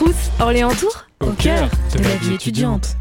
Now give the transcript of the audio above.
Crous, Orléans Tour, au cœur de la vie étudiante.